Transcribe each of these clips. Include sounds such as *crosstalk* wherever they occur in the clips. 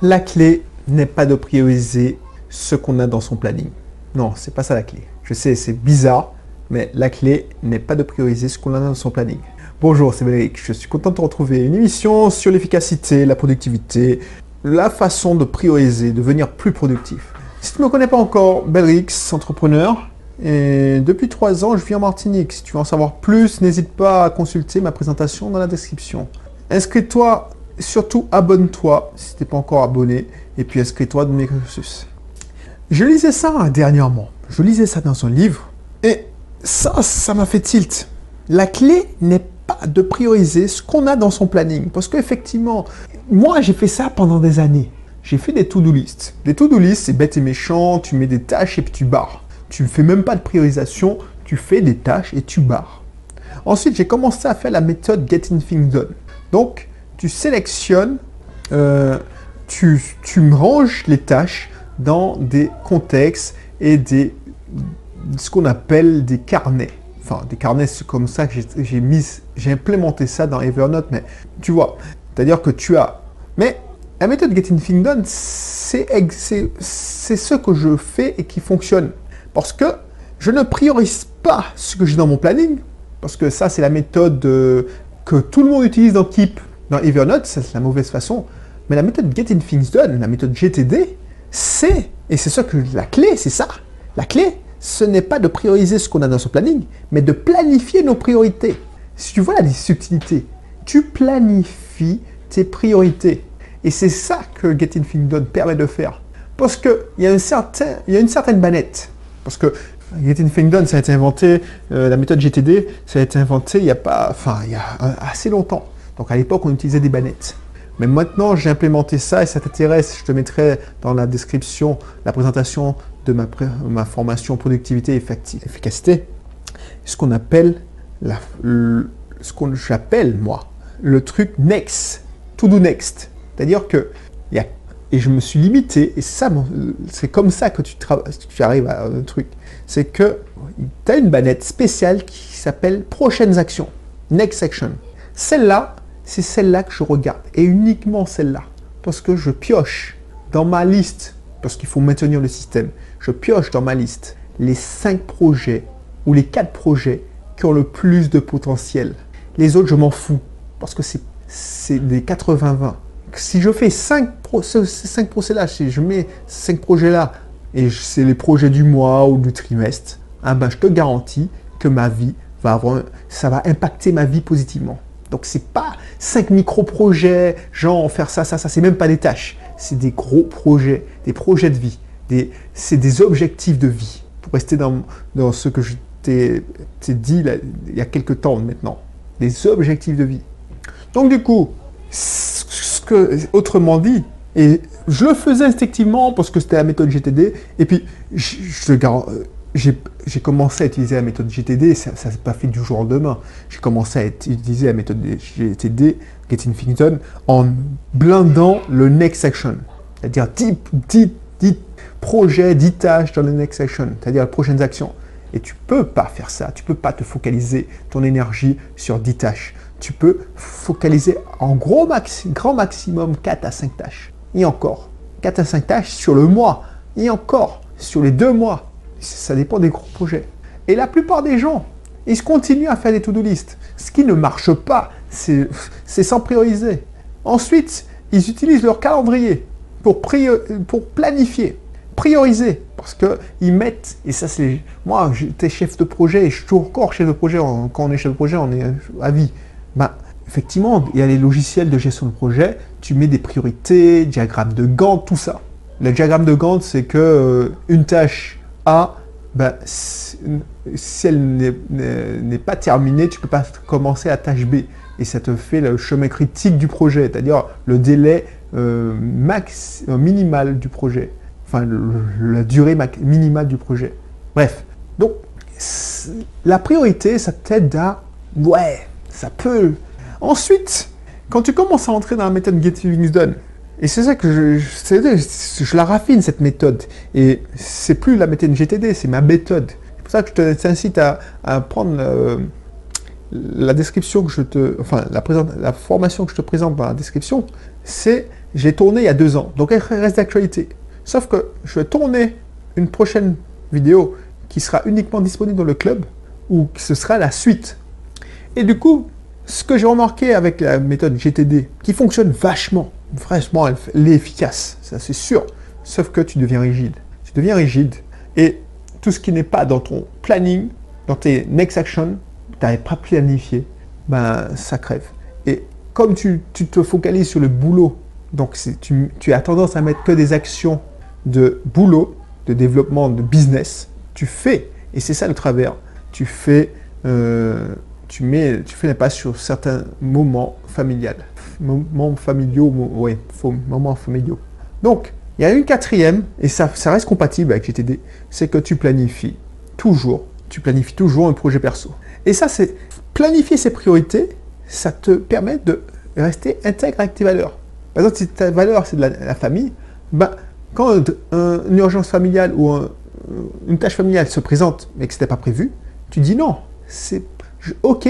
La clé n'est pas de prioriser ce qu'on a dans son planning. Non, c'est pas ça la clé. Je sais, c'est bizarre, mais la clé n'est pas de prioriser ce qu'on a dans son planning. Bonjour, c'est Bénédicte. Je suis content de te retrouver. Une émission sur l'efficacité, la productivité, la façon de prioriser, de devenir plus productif. Si tu ne me connais pas encore, Belrix, entrepreneur. Et depuis trois ans, je vis en Martinique. Si tu veux en savoir plus, n'hésite pas à consulter ma présentation dans la description. Inscris-toi, surtout abonne-toi si tu n'es pas encore abonné. Et puis inscris-toi dans mes cursus. Je lisais ça dernièrement. Je lisais ça dans un livre. Et ça, ça m'a fait tilt. La clé n'est pas de prioriser ce qu'on a dans son planning. Parce qu'effectivement, moi, j'ai fait ça pendant des années j'ai fait des to-do list. Des to-do list, c'est bête et méchant, tu mets des tâches et puis tu barres. Tu ne fais même pas de priorisation, tu fais des tâches et tu barres. Ensuite, j'ai commencé à faire la méthode Getting Things Done. Donc, tu sélectionnes, euh, tu, tu ranges les tâches dans des contextes et des, ce qu'on appelle des carnets. Enfin, des carnets, c'est comme ça que j'ai mis, j'ai implémenté ça dans Evernote, mais tu vois, c'est-à-dire que tu as, mais la méthode Getting Done, c'est ce que je fais et qui fonctionne. Parce que je ne priorise pas ce que j'ai dans mon planning, parce que ça, c'est la méthode euh, que tout le monde utilise dans Keep, dans Evernote, c'est la mauvaise façon. Mais la méthode Getting Things Done, la méthode GTD, c'est, et c'est ça que la clé, c'est ça. La clé, ce n'est pas de prioriser ce qu'on a dans son planning, mais de planifier nos priorités. Si tu vois la subtilité, tu planifies tes priorités. Et c'est ça que Getting Things Done permet de faire. Parce qu'il y, a y a une certaine manette. Parce que Getting Things Done, ça a été inventé, euh, la méthode GTD, ça a été inventé il y a pas, enfin, il y a assez longtemps. Donc à l'époque, on utilisait des banettes. Mais maintenant, j'ai implémenté ça et ça t'intéresse, je te mettrai dans la description la présentation de ma, ma formation productivité et efficacité. Ce qu'on appelle, la, ce qu'on j'appelle moi, le truc next, to do next. C'est-à-dire que, et je me suis limité, et ça, c'est comme ça que tu, tu arrives à un truc, c'est que tu as une banette spéciale qui s'appelle Prochaines actions, Next Action. Celle-là, c'est celle-là que je regarde, et uniquement celle-là, parce que je pioche dans ma liste, parce qu'il faut maintenir le système, je pioche dans ma liste les 5 projets ou les 4 projets qui ont le plus de potentiel. Les autres, je m'en fous, parce que c'est des 80-20 si je fais 5 ces 5 procès-là, si je mets 5 projets-là, et c'est les projets du mois ou du trimestre, ah ben, je te garantis que ma vie va avoir, ça va impacter ma vie positivement. Donc c'est pas 5 micro-projets, genre faire ça, ça, ça, c'est même pas des tâches. C'est des gros projets, des projets de vie. C'est des objectifs de vie. Pour rester dans, dans ce que je t'ai dit il y a quelques temps maintenant. Des objectifs de vie. Donc du coup, autrement dit, et je le faisais instinctivement parce que c'était la méthode GTD, et puis j'ai commencé à utiliser la méthode GTD, ça ne s'est pas fait du jour au lendemain. J'ai commencé à utiliser la méthode GTD, Getting Done, en blindant le Next Action. C'est-à-dire 10, 10, projets, 10 tâches dans le Next Action, c'est-à-dire les prochaines actions. Et tu peux pas faire ça, tu peux pas te focaliser ton énergie sur 10 tâches tu peux focaliser en gros maxi, grand maximum 4 à 5 tâches. Et encore, 4 à 5 tâches sur le mois. Et encore, sur les deux mois. Ça dépend des gros projets. Et la plupart des gens, ils continuent à faire des to-do list. Ce qui ne marche pas, c'est sans prioriser. Ensuite, ils utilisent leur calendrier pour, planifier, prioriser. Parce qu'ils mettent, et ça c'est... Moi, j'étais chef de projet, et je suis toujours encore chef de projet. Quand on est chef de projet, on est à vie. Bah, effectivement, il y a les logiciels de gestion de projet, tu mets des priorités, diagramme de Gantt, tout ça. Le diagramme de Gantt, c'est que euh, une tâche Bah, si elle n'est pas terminée, tu ne peux pas commencer à tâche B. Et ça te fait le chemin critique du projet, c'est-à-dire le délai euh, max, euh, minimal du projet. Enfin, la durée minimale du projet. Bref. Donc, la priorité, ça t'aide à... Ouais, ça peut. Ensuite, quand tu commences à entrer dans la méthode Get Things Done, et c'est ça que je, je la raffine cette méthode, et c'est plus la méthode GTD, c'est ma méthode. C'est pour ça que je t'incite à, à, prendre euh, la description que je te, enfin la, la formation que je te présente dans la description, c'est, j'ai tourné il y a deux ans, donc elle reste d'actualité. Sauf que je vais tourner une prochaine vidéo qui sera uniquement disponible dans le club, ou ce sera la suite. Et du coup, ce que j'ai remarqué avec la méthode GTD, qui fonctionne vachement, franchement, elle, est efficace, ça c'est sûr, sauf que tu deviens rigide. Tu deviens rigide, et tout ce qui n'est pas dans ton planning, dans tes next actions, tu n'avais pas planifié, ben ça crève. Et comme tu, te focalises sur le boulot, donc tu, tu as tendance à mettre que des actions de boulot, de développement, de business, tu fais, et c'est ça le travers, tu fais, euh, tu mets, tu fais pas sur certains moments familiaux, moments familiaux, ouais, moments familiaux. Donc, il y a une quatrième, et ça, ça reste compatible avec GTD, c'est que tu planifies toujours, tu planifies toujours un projet perso. Et ça, c'est planifier ses priorités, ça te permet de rester intègre avec tes valeurs. Par exemple, si ta valeur, c'est de la, famille, ben, quand une urgence familiale ou une tâche familiale se présente mais que ce n'était pas prévu, tu dis non. C'est ok,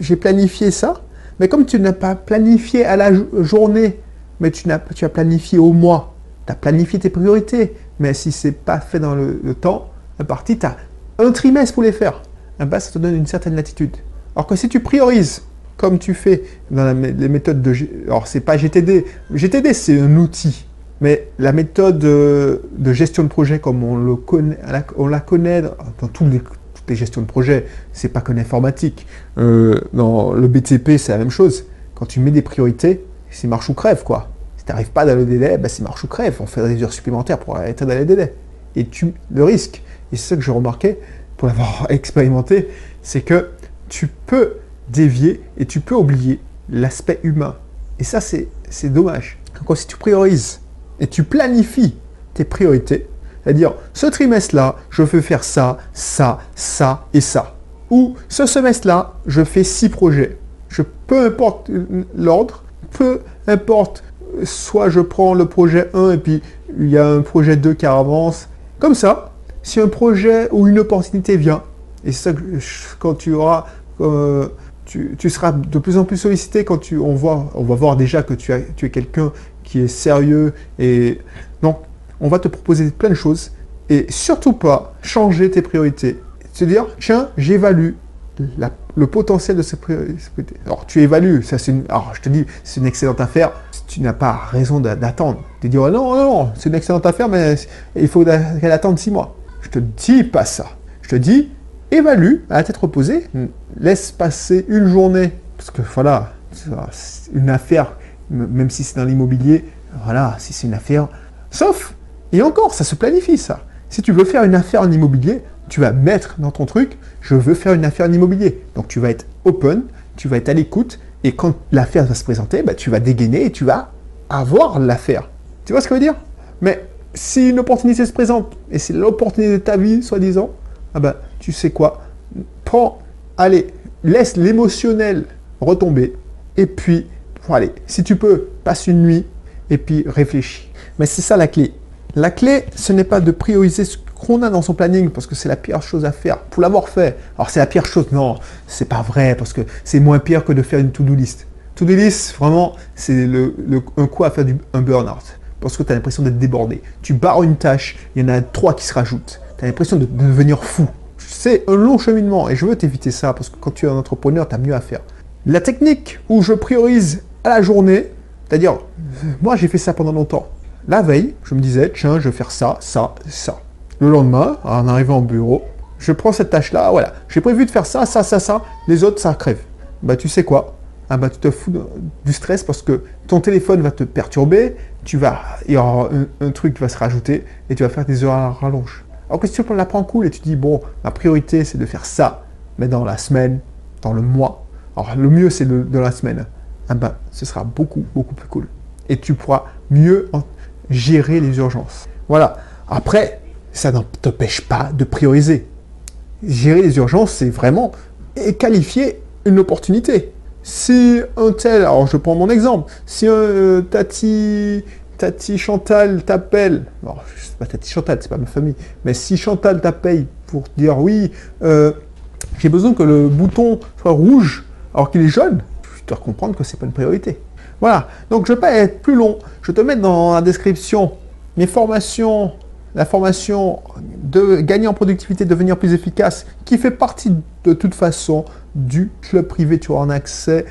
j'ai planifié ça, mais comme tu n'as pas planifié à la journée, mais tu, as, planifié au mois, tu as planifié tes priorités, mais si c'est pas fait dans le, temps, la partie, tu as un trimestre pour les faire. Ben, ça te donne une certaine latitude. Alors que si tu priorises, comme tu fais dans les méthodes de... Alors, c'est pas GTD. GTD, c'est un outil. Mais la méthode de gestion de projet, comme on, le connaît, on la connaît dans tous les, toutes les gestions de projet, c'est pas que l'informatique. Euh, dans le BTP, c'est la même chose. Quand tu mets des priorités, c'est marche ou crève, quoi. Si tu n'arrives pas dans le délai, ben c'est marche ou crève. On fait des heures supplémentaires pour arrêter dans les délais. Et tu, le risque, et c'est ça que j'ai remarqué, pour l'avoir *laughs* expérimenté, c'est que tu peux dévier et tu peux oublier l'aspect humain. Et ça, c'est dommage. Donc, si tu priorises et tu planifies tes priorités, c'est-à-dire ce trimestre-là, je veux faire ça, ça, ça et ça. Ou ce semestre-là, je fais six projets. Je, peu importe l'ordre, peu importe, soit je prends le projet 1 et puis il y a un projet 2 qui avance. Comme ça, si un projet ou une opportunité vient, et c'est ça que quand tu auras, euh, tu, seras de plus en plus sollicité quand tu, on, voit, on va voir déjà que tu, as, tu es quelqu'un qui est sérieux et donc on va te proposer plein de choses et surtout pas changer tes priorités. Se dire, tiens, j'évalue le potentiel de ces priorités. Alors tu évalues, ça c'est une, alors je te dis, c'est une excellente affaire. Tu n'as pas raison d'attendre. De dire, oh non, non, non, c'est une excellente affaire, mais il faut qu'elle attende six mois. Je te dis pas ça. Je te dis, évalue à la tête reposée, laisse passer une journée, parce que voilà, une affaire, même si c'est dans l'immobilier, voilà, si c'est une affaire, sauf, et encore, ça se planifie ça. Si tu veux faire une affaire en immobilier, tu vas mettre dans ton truc, je veux faire une affaire en immobilier. Donc tu vas être open, tu vas être à l'écoute, et quand l'affaire va se présenter, bah, tu vas dégainer et tu vas avoir l'affaire. Tu vois ce que je veux dire? Mais si une opportunité se présente, et c'est l'opportunité de ta vie, soi-disant, ah ben, tu sais quoi? Prends, allez, laisse l'émotionnel retomber, et puis, allez, si tu peux, passe une nuit, et puis réfléchis. Mais c'est ça la clé. La clé, ce n'est pas de prioriser ce qu'on a dans son planning, parce que c'est la pire chose à faire, pour l'avoir fait. Alors c'est la pire chose, non, c'est pas vrai, parce que c'est moins pire que de faire une to-do list. To-do list, vraiment, c'est le, un coup à faire un burn-out parce que tu as l'impression d'être débordé. Tu barres une tâche, il y en a trois qui se rajoutent. Tu as l'impression de, devenir fou. C'est un long cheminement et je veux t'éviter ça parce que quand tu es un entrepreneur, tu as mieux à faire. La technique où je priorise à la journée, c'est-à-dire, moi j'ai fait ça pendant longtemps. La veille, je me disais, tiens, je vais faire ça, ça, ça. Le lendemain, en arrivant au bureau, je prends cette tâche-là, voilà, j'ai prévu de faire ça, ça, ça, ça, les autres, ça crève. Bah tu sais quoi? Ah bah, tu te fous du stress parce que ton téléphone va te perturber, tu vas, il y aura un, truc qui va se rajouter et tu vas faire des heures à rallonge. Alors que si tu la prends cool et tu dis, bon, ma priorité c'est de faire ça, mais dans la semaine, dans le mois, alors le mieux c'est de, la semaine, ah bah, ce sera beaucoup, beaucoup plus cool. Et tu pourras mieux gérer les urgences. Voilà. Après, ça ne t'empêche pas de prioriser. Gérer les urgences, c'est vraiment qualifier une opportunité. Si un tel, alors je prends mon exemple, si un euh, Tati, Tati Chantal t'appelle, alors sais pas Tati Chantal, c'est pas ma famille, mais si Chantal t'appelle pour dire oui, euh, j'ai besoin que le bouton soit rouge alors qu'il est jaune, je dois comprendre que c'est pas une priorité. Voilà, donc je ne vais pas être plus long. Je te mets dans la description mes formations, la formation de gagner en productivité, devenir plus efficace, qui fait partie de toute façon du club privé. Tu auras un accès,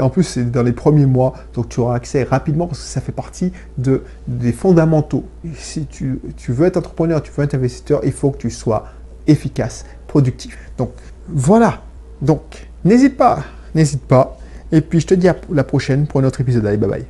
en plus c'est dans les premiers mois, donc tu auras accès rapidement parce que ça fait partie de, des fondamentaux. Si tu, tu veux être entrepreneur, tu veux être investisseur, il faut que tu sois efficace, productif. Donc voilà, donc n'hésite pas, n'hésite pas. Et puis je te dis à la prochaine pour un autre épisode. Allez, bye bye.